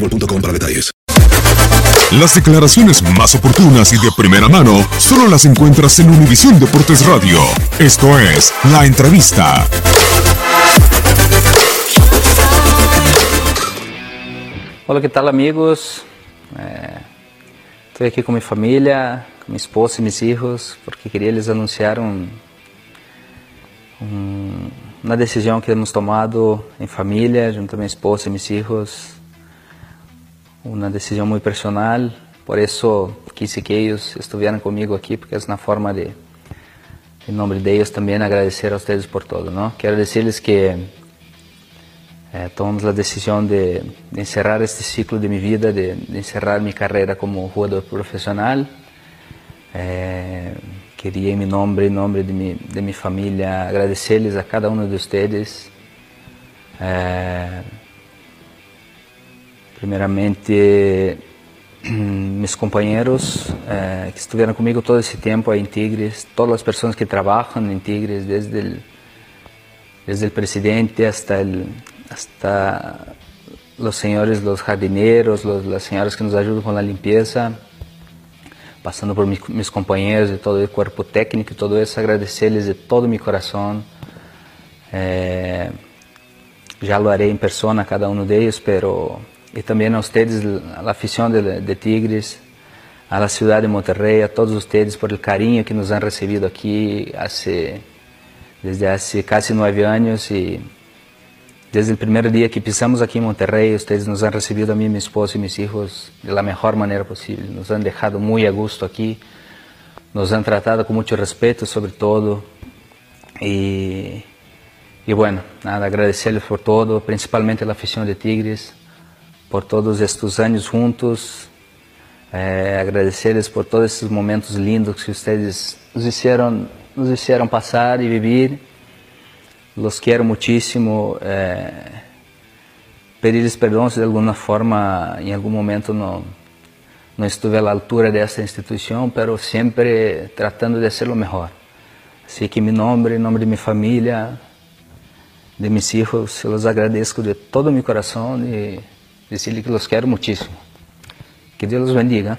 boostmobile.com para detalles. Las declaraciones más oportunas y de primera mano solo las encuentras en Univisión Deportes Radio. Esto es La Entrevista. Hola, ¿qué tal amigos? Eh, estoy aquí con mi familia, con mi esposa y mis hijos, porque quería les anunciar un- un- una decisión que hemos tomado en familia, junto a mi esposa y mis hijos. Una decisión muy personal, por eso quise que ellos estuvieran conmigo aquí, porque es una forma de, en nombre de también agradecer a ustedes por todo, ¿no? Quiero decirles que eh, tomamos la decisión de, de encerrar este ciclo de mi vida, de, de encerrar mi carrera como jugador profesional. Eh, quería en mi nombre, en nombre de mi, de mi familia, agradecerles a cada uno de. Eh, Primeiramente, meus companheiros eh, que estiveram comigo todo esse tempo em Tigres, todas as pessoas que trabalham em Tigres, desde el, desde o presidente até até os senhores, os jardineiros, as senhoras que nos ajudam com a limpeza, passando por mis, meus companheiros e todo o corpo técnico, todo isso, agradecer-lhes de todo o meu coração. Eh, já lo haré em persona cada um deles, pero y también a ustedes, a afición de, de Tigres, a la ciudad de Monterrey, a todos ustedes por el cariño que nos han recibido aquí hace, desde hace casi nueve años y desde el primer día que pisamos aquí en Monterrey, ustedes nos han recibido a mí, mi esposo y mis hijos de la mejor manera posible. Nos han dejado muy a gusto aquí, nos han tratado con mucho respeto sobre todo. Y, y bueno, nada, agradecerles por todo, principalmente a la afición de Tigres, por todos estes anos juntos. É, agradecerles por todos esses momentos lindos que vocês nos fizeram nos hicieron passar e viver. Los quero muitíssimo. É, eh, pedir-lhes perdão se de alguma forma, em algum momento, não não estive à altura dessa instituição, mas sempre tratando de ser o melhor. Assim que meu nome, em nome de minha família, de meus filhos, eu os agradeço de todo o meu coração. Decirles que los quiero muchísimo. Que Dios los bendiga.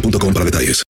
boostmobile.com para detalles.